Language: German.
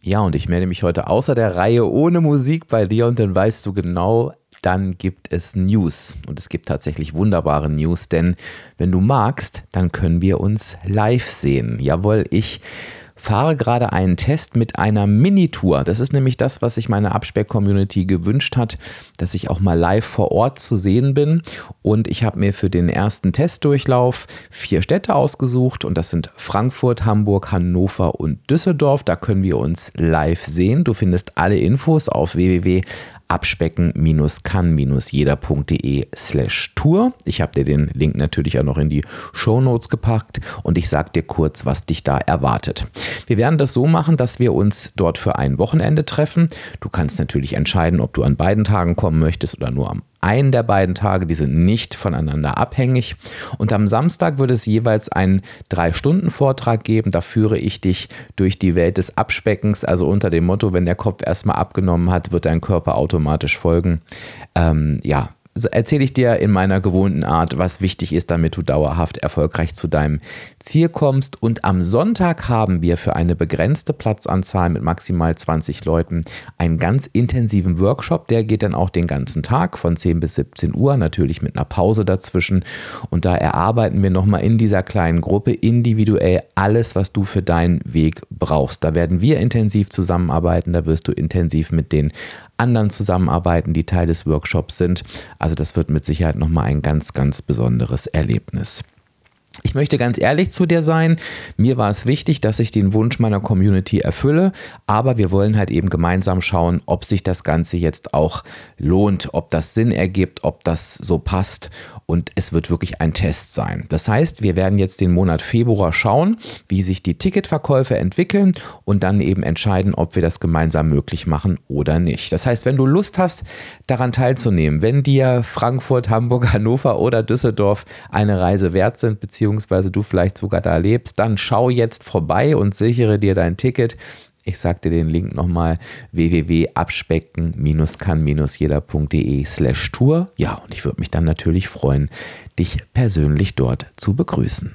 Ja, und ich melde mich heute außer der Reihe ohne Musik bei dir und dann weißt du genau, dann gibt es News. Und es gibt tatsächlich wunderbare News, denn wenn du magst, dann können wir uns live sehen. Jawohl, ich fahre gerade einen Test mit einer Minitour. Das ist nämlich das, was sich meine Abspeck-Community gewünscht hat, dass ich auch mal live vor Ort zu sehen bin. Und ich habe mir für den ersten Testdurchlauf vier Städte ausgesucht und das sind Frankfurt, Hamburg, Hannover und Düsseldorf. Da können wir uns live sehen. Du findest alle Infos auf www abspecken-kann-jeder.de slash Tour. Ich habe dir den Link natürlich auch noch in die Show Notes gepackt und ich sage dir kurz, was dich da erwartet. Wir werden das so machen, dass wir uns dort für ein Wochenende treffen. Du kannst natürlich entscheiden, ob du an beiden Tagen kommen möchtest oder nur am einen der beiden Tage, die sind nicht voneinander abhängig. Und am Samstag wird es jeweils einen Drei-Stunden-Vortrag geben. Da führe ich dich durch die Welt des Abspeckens, also unter dem Motto, wenn der Kopf erstmal abgenommen hat, wird dein Körper automatisch folgen. Ähm, ja, erzähle ich dir in meiner gewohnten Art, was wichtig ist, damit du dauerhaft erfolgreich zu deinem Ziel kommst. Und am Sonntag haben wir für eine begrenzte Platzanzahl mit maximal 20 Leuten einen ganz intensiven Workshop. Der geht dann auch den ganzen Tag von 10 bis 17 Uhr, natürlich mit einer Pause dazwischen. Und da erarbeiten wir nochmal in dieser kleinen Gruppe individuell alles, was du für deinen Weg brauchst. Da werden wir intensiv zusammenarbeiten, da wirst du intensiv mit den anderen zusammenarbeiten, die Teil des Workshops sind. Also das wird mit Sicherheit nochmal ein ganz, ganz besonderes Erlebnis. Ich möchte ganz ehrlich zu dir sein. Mir war es wichtig, dass ich den Wunsch meiner Community erfülle, aber wir wollen halt eben gemeinsam schauen, ob sich das Ganze jetzt auch lohnt, ob das Sinn ergibt, ob das so passt und es wird wirklich ein Test sein. Das heißt, wir werden jetzt den Monat Februar schauen, wie sich die Ticketverkäufe entwickeln und dann eben entscheiden, ob wir das gemeinsam möglich machen oder nicht. Das heißt, wenn du Lust hast, daran teilzunehmen, wenn dir Frankfurt, Hamburg, Hannover oder Düsseldorf eine Reise wert sind, beziehungsweise du vielleicht sogar da lebst, dann schau jetzt vorbei und sichere dir dein Ticket. Ich sagte den Link nochmal www.abspecken-kann-jeder.de slash Tour. Ja, und ich würde mich dann natürlich freuen, dich persönlich dort zu begrüßen.